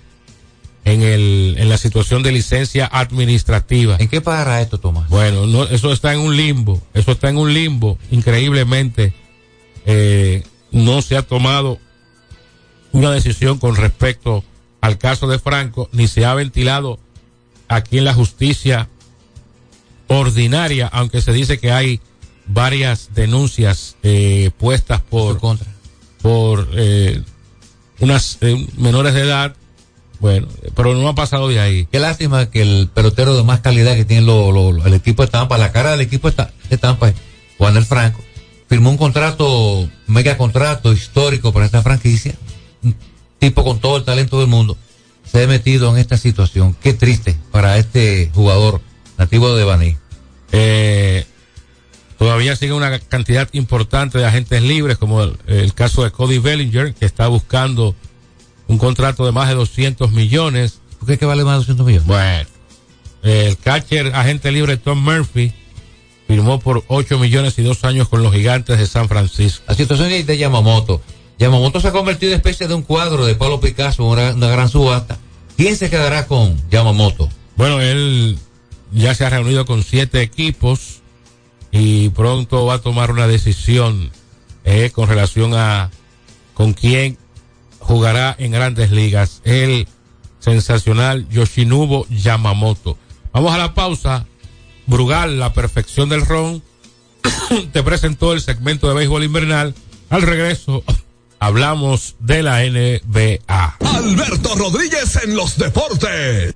en, el, en la situación de licencia administrativa. ¿En qué para esto, Tomás? Bueno, no, eso está en un limbo. Eso está en un limbo. Increíblemente, eh, no se ha tomado una decisión con respecto al caso de Franco, ni se ha ventilado aquí en la justicia ordinaria, aunque se dice que hay varias denuncias eh, puestas por por eh, unas eh, menores de edad. Bueno, pero no ha pasado de ahí. Qué lástima que el pelotero de más calidad que tiene lo- lo- lo- el equipo de Tampa, la cara del equipo de Ta- de Tampa, Juan el Franco, firmó un contrato, mega contrato histórico para esta franquicia. Un tipo con todo el talento del mundo se ha metido en esta situación. Qué triste para este jugador nativo de Baní. Eh, todavía sigue una cantidad importante de agentes libres, como el, el caso de Cody Bellinger, que está buscando un contrato de más de 200 millones. ¿Por qué que vale más de 200 millones? Bueno, el catcher agente libre Tom Murphy firmó por 8 millones y dos años con los gigantes de San Francisco. La situación de de Yamamoto. Yamamoto se ha convertido en especie de un cuadro de Pablo Picasso, una, una gran subasta. ¿Quién se quedará con Yamamoto? Bueno, él ya se ha reunido con siete equipos y pronto va a tomar una decisión eh, con relación a con quién jugará en grandes ligas. El sensacional Yoshinobu Yamamoto. Vamos a la pausa. Brugal, la perfección del ron, te presentó el segmento de béisbol invernal. Al regreso, hablamos de la NBA. Alberto Rodríguez en los deportes.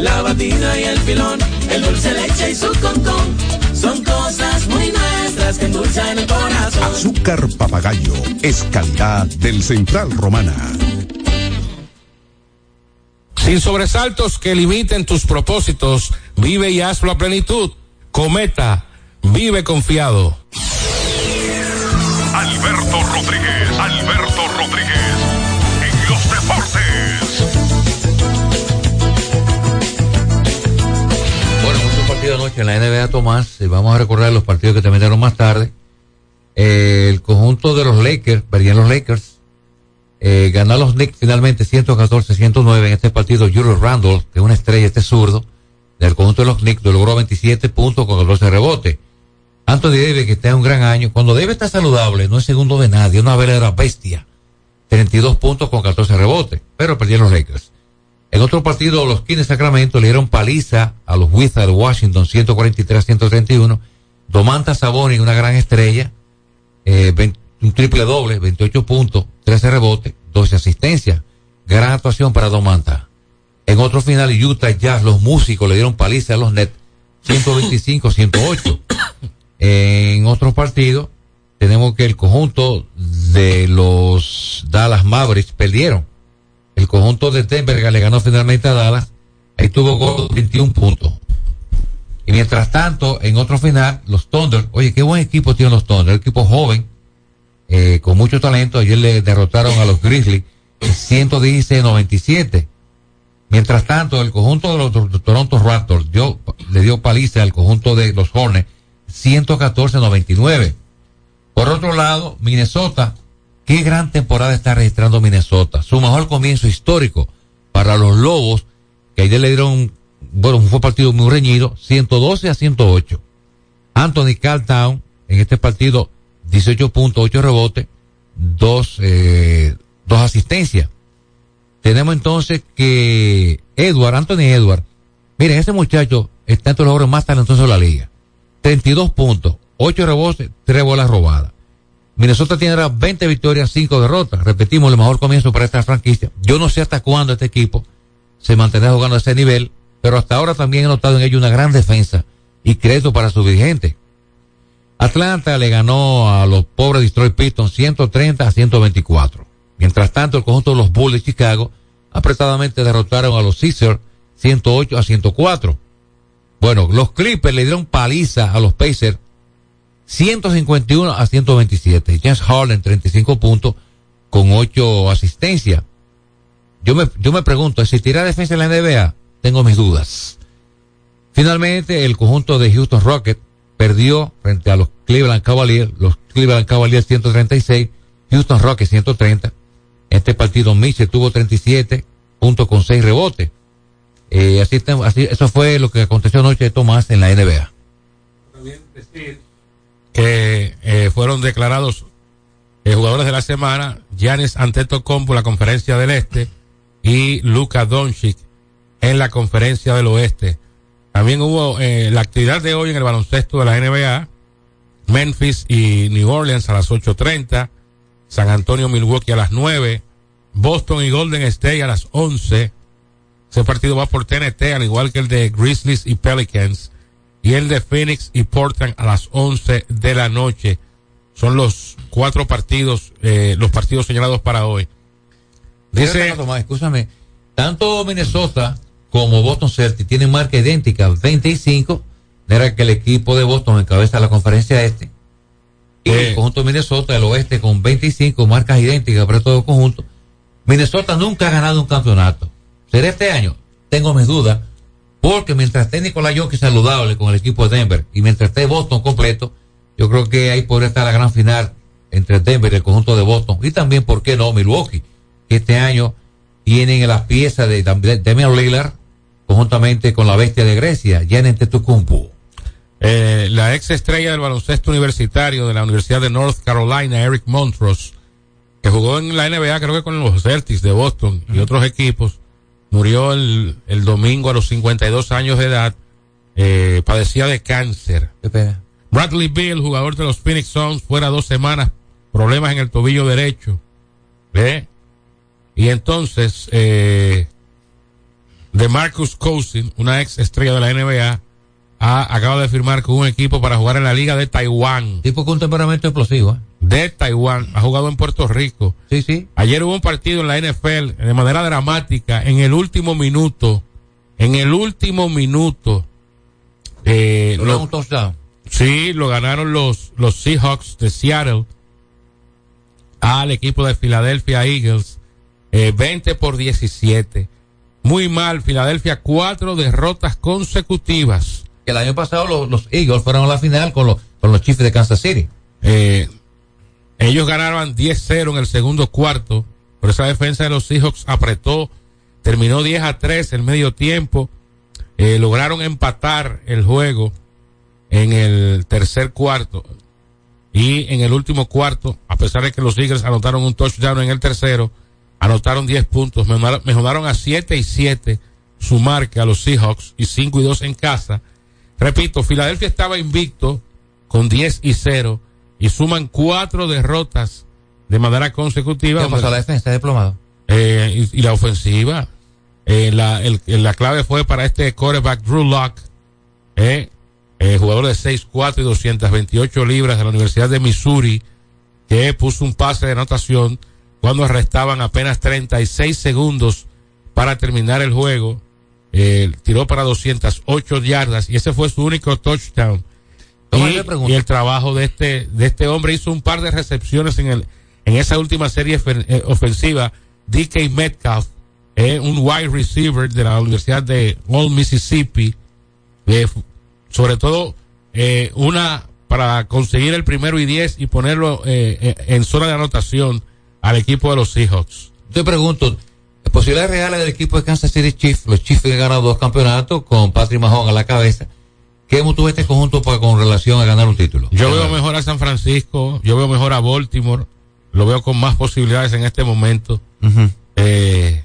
la batida y el filón, el dulce leche y su concón. Son cosas muy nuestras que endulzan el corazón. Azúcar papagayo es calidad del Central Romana. Sin sobresaltos que limiten tus propósitos, vive y hazlo a plenitud. Cometa, vive confiado. Alberto Rodríguez, Alberto Rodríguez, Partidos anoche en la NBA, Tomás. Vamos a recordar los partidos que terminaron más tarde. Eh, el conjunto de los Lakers, perdían los Lakers. Eh, los Knicks finalmente 114-109 en este partido. Julius Randle, que es una estrella, este zurdo, del conjunto de los Knicks, logró 27 puntos con 14 rebotes. Anthony Davis, que está en un gran año. Cuando Davis está saludable, no es segundo de nadie, una verdadera bestia. 32 puntos con 14 rebotes, pero perdieron los Lakers. En otro partido, los Kings Sacramento le dieron paliza a los Wizards Washington 143-131. Domantas Sabonis, una gran estrella, eh, 20 un triple doble, 28 puntos, 13 rebotes, 12 asistencias. Gran actuación para Domantas. En otro final, Utah Jazz, los músicos le dieron paliza a los Nets 125-108. En otros partidos, tenemos que el conjunto de los Dallas Mavericks perdieron. El conjunto de Denver le ganó finalmente a Dallas, ahí tuvo gol 21 puntos. Y mientras tanto, en otro final, los Thunder, oye, qué buen equipo tienen los Thunder, un equipo joven, eh, con mucho talento. Ayer le derrotaron a los Grizzlies 116-97. Mientras tanto, el conjunto de los Tor- Toronto Raptors le dio paliza al conjunto de los Hornets 114-99. Por otro lado, Minnesota, qué gran temporada está registrando Minnesota. Su mejor comienzo histórico para los Lobos, que ayer le dieron, bueno, fue un partido muy reñido, 112 a 108. Anthony Carltown, en este partido, 18.8 rebotes, dos, eh, dos asistencias. Tenemos entonces que Edward, Anthony Edward, miren, ese muchacho está entre los jugadores más talentosos de la liga. 32 puntos, 8 rebotes, 3 bolas robadas. Minnesota tiene ahora 20 victorias, 5 derrotas. Repetimos, el mejor comienzo para esta franquicia. Yo no sé hasta cuándo este equipo se mantendrá jugando a ese nivel, pero hasta ahora también he notado en ello una gran defensa y crédito para su dirigente. Atlanta le ganó a los pobres Detroit Pistons 130 a 124. Mientras tanto, el conjunto de los Bulls de Chicago apretadamente derrotaron a los Sixers 108 a 104. Bueno, los Clippers le dieron paliza a los Pacers 151 a 127. James Harden 35 puntos con 8 asistencias. Yo me, yo me pregunto, ¿existirá defensa en la NBA? Tengo mis dudas. Finalmente, el conjunto de Houston Rockets perdió frente a los Cleveland Cavaliers, los Cleveland Cavaliers 136, Houston Rockets 130. Este partido Mitchell tuvo 37 puntos con 6 rebotes. Eh, así, así, eso fue lo que aconteció anoche de Tomás en la NBA. Que eh, fueron declarados eh, jugadores de la semana, Giannis Antetokounmpo la conferencia del Este y Luka Doncic en la conferencia del Oeste. También hubo eh, la actividad de hoy en el baloncesto de la NBA, Memphis y New Orleans a las 8.30, San Antonio Milwaukee a las 9, Boston y Golden State a las 11. Ese partido va por TNT, al igual que el de Grizzlies y Pelicans y el de Phoenix y Portland a las 11 de la noche. Son los cuatro partidos, eh, los partidos señalados para hoy. Dice, Tomás, escúchame, tanto Minnesota como Boston Celtics tienen marca idéntica, 25, era que el equipo de Boston encabeza la conferencia este. Y el conjunto de Minnesota del oeste con 25 marcas idénticas para todo el conjunto. Minnesota nunca ha ganado un campeonato. ¿Será este año? Tengo mis dudas. Porque mientras esté Nicolás Jokic saludable con el equipo de Denver y mientras esté Boston completo, yo creo que ahí podría estar la gran final entre Denver y el conjunto de Boston. Y también, ¿por qué no? Milwaukee, que este año tienen las piezas de Damian Lillard conjuntamente con la bestia de Grecia, Janet Tetucumpu. Eh, la ex estrella del baloncesto universitario de la Universidad de North Carolina, Eric Montrose, que jugó en la NBA, creo que con los Celtics de Boston y otros equipos, murió el, el, domingo a los 52 años de edad, eh, padecía de cáncer. Bradley Bill, jugador de los Phoenix Suns, fuera dos semanas, problemas en el tobillo derecho. ¿Ve? Y entonces, eh, de Marcus Cousin, una ex estrella de la NBA, ha, acaba de firmar con un equipo para jugar en la Liga de Taiwán. Tipo con temperamento explosivo. ¿eh? De Taiwán. Ha jugado en Puerto Rico. Sí, sí. Ayer hubo un partido en la NFL de manera dramática. En el último minuto. En el último minuto. Eh, lo, un touchdown? Sí, lo ganaron los, los Seahawks de Seattle al equipo de Philadelphia Eagles. Eh, 20 por 17. Muy mal, Filadelfia, cuatro derrotas consecutivas. El año pasado los, los Eagles fueron a la final con los, con los Chiefs de Kansas City. Eh, ellos ganaron 10-0 en el segundo cuarto, pero esa defensa de los Seahawks apretó, terminó 10 a 3 el medio tiempo, eh, lograron empatar el juego en el tercer cuarto y en el último cuarto, a pesar de que los Eagles anotaron un touchdown en el tercero, anotaron 10 puntos, mejoraron a 7 y 7 su marca a los Seahawks y 5 y 2 en casa. Repito, Filadelfia estaba invicto con 10 y 0 y suman cuatro derrotas de manera consecutiva. ¿Qué pasó la defensa diplomado? Eh, y, la ofensiva. Eh, la, el, la clave fue para este quarterback Drew Locke, eh, eh jugador de 6'4 y 228 libras de la Universidad de Missouri, que puso un pase de anotación cuando restaban apenas 36 segundos para terminar el juego. Eh, tiró para 208 yardas y ese fue su único touchdown. Y, el trabajo de este, de este hombre hizo un par de recepciones en el, en esa última serie eh, ofensiva. DK Metcalf, eh, un wide receiver de la Universidad de Old Mississippi, sobre todo una para conseguir el primero y diez y ponerlo en zona de anotación al equipo de los Seahawks. Te pregunto, posibilidades reales del equipo de Kansas City Chiefs, los Chiefs que han ganado dos campeonatos con Patrick Mahomes a la cabeza. ¿Qué motivó este conjunto para, con relación a ganar un título? Yo veo mejor a San Francisco, yo veo mejor a Baltimore, lo veo con más posibilidades en este momento. eh,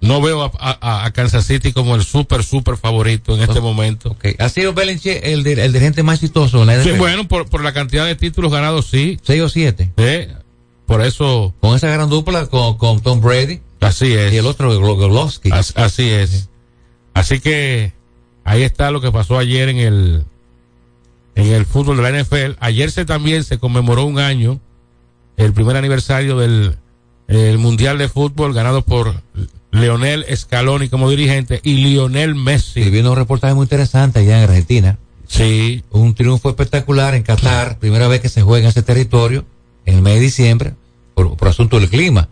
no veo a, Kansas City como el súper, súper favorito en este momento. Okay. ¿Ha sido Belichick el, el dirigente más exitoso en la Sí, bueno, por, por la cantidad de títulos ganados, sí. ¿Seis o siete? Sí. Por eso. Con esa gran dupla con, con Tom Brady. Así es. Y el otro, Gorlowski. Así, es. Así que ahí está lo que pasó ayer en el en el fútbol de la NFL. Ayer se también se conmemoró un año, el primer aniversario del el Mundial de Fútbol ganado por Leonel Scaloni como dirigente y Lionel Messi. Y un reportaje muy interesante allá en Argentina. Sí. Un triunfo espectacular en Qatar, primera vez que se juega en ese territorio, en el mes de diciembre por, por asunto del clima.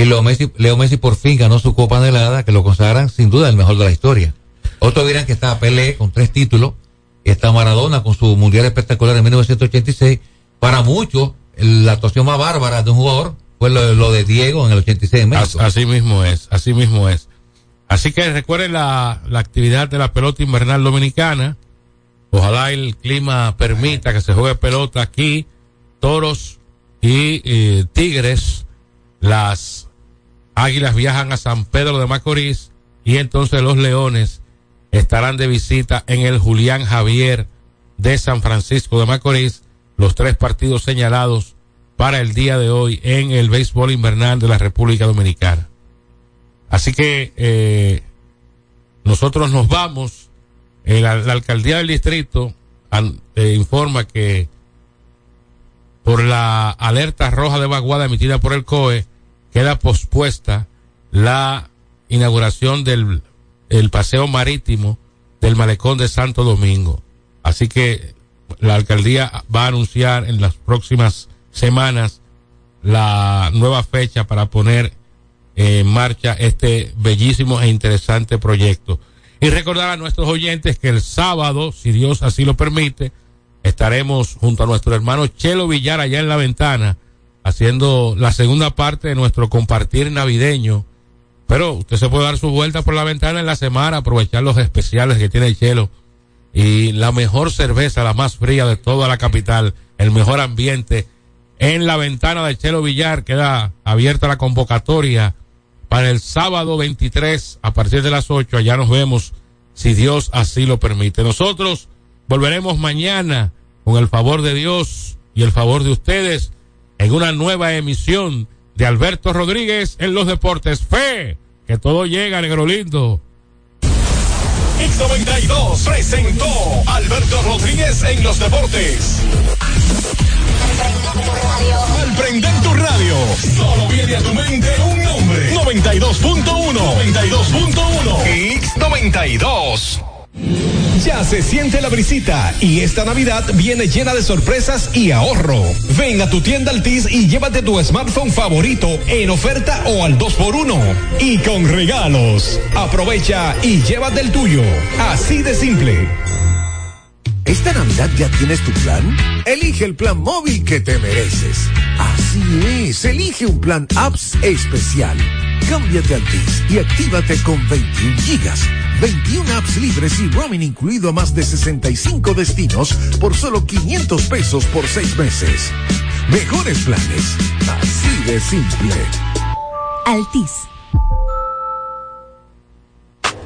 Y Leo Messi, Leo Messi por fin ganó su Copa de helada, que lo consagran sin duda el mejor de la historia. Otros dirán que está Pelé con tres títulos, y está Maradona con su Mundial espectacular en 1986. Para muchos, la actuación más bárbara de un jugador fue lo, de Diego en el 86 en México. Así, mismo es, así mismo es. Así que recuerden la, la actividad de la pelota invernal dominicana. Ojalá el clima permita que se juegue pelota aquí. Toros y eh, Tigres, las Águilas viajan a San Pedro de Macorís y entonces los Leones estarán de visita en el Julián Javier de San Francisco de Macorís, los tres partidos señalados para el día de hoy en el béisbol invernal de la República Dominicana. Así que eh, nosotros nos vamos. la, alcaldía del distrito eh, informa que por la alerta roja de vaguada emitida por el COE, queda pospuesta la inauguración del el paseo marítimo del malecón de Santo Domingo. Así que la alcaldía va a anunciar en las próximas semanas la nueva fecha para poner en marcha este bellísimo e interesante proyecto. Y recordar a nuestros oyentes que el sábado, si Dios así lo permite, estaremos junto a nuestro hermano Chelo Villar allá en la ventana, haciendo la segunda parte de nuestro compartir navideño. Pero usted se puede dar su vuelta por la ventana en la semana, aprovechar los especiales que tiene Chelo y la mejor cerveza, la más fría de toda la capital, el mejor ambiente. En la ventana de Chelo Villar queda abierta la convocatoria para el sábado 23 a partir de las 8. Allá nos vemos si Dios así lo permite. Nosotros volveremos mañana con el favor de Dios y el favor de ustedes en una nueva emisión de Alberto Rodríguez en los deportes. Fe, que todo llega, negro lindo. X92 presentó Alberto Rodríguez en los deportes. Al prender tu radio, solo viene a tu mente un nombre. 92.1. 92.1. X92. Ya se siente la brisita y esta Navidad viene llena de sorpresas y ahorro. Ven a tu tienda Altis y llévate tu smartphone favorito en oferta o al 2x1 y con regalos. Aprovecha y llévate el tuyo. Así de simple. ¿Esta Navidad ya tienes tu plan? Elige el plan móvil que te mereces. Así es, elige un plan apps especial. Cámbiate al TIS y actívate con 21 gigas, 21 apps libres y roaming incluido a más de 65 destinos por solo 500 pesos por 6 meses. Mejores planes, así de simple. Altis.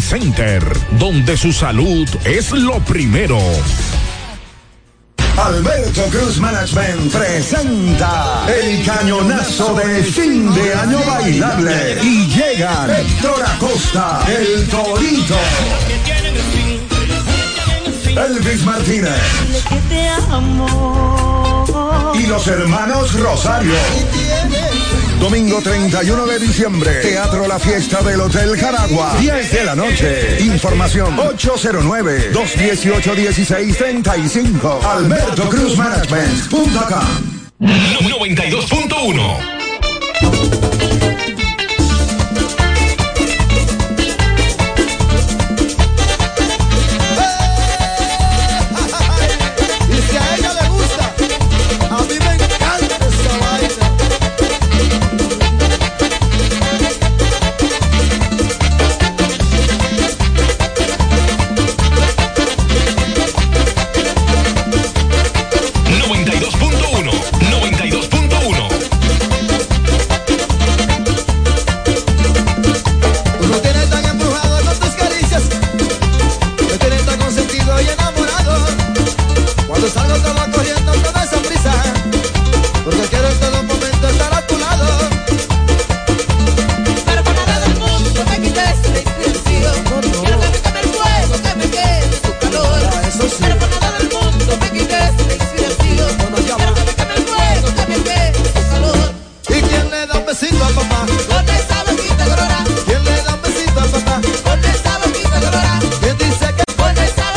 Center donde su salud es lo primero. Alberto Cruz Management presenta el cañonazo de fin de año bailable y llegan Héctor Acosta, el Torito, Elvis Martínez y los hermanos Rosario. Domingo 31 de diciembre, Teatro La Fiesta del Hotel Jaragua, 10 de la noche. Información 809-218-1635. Alberto Cruz Management.com 92.1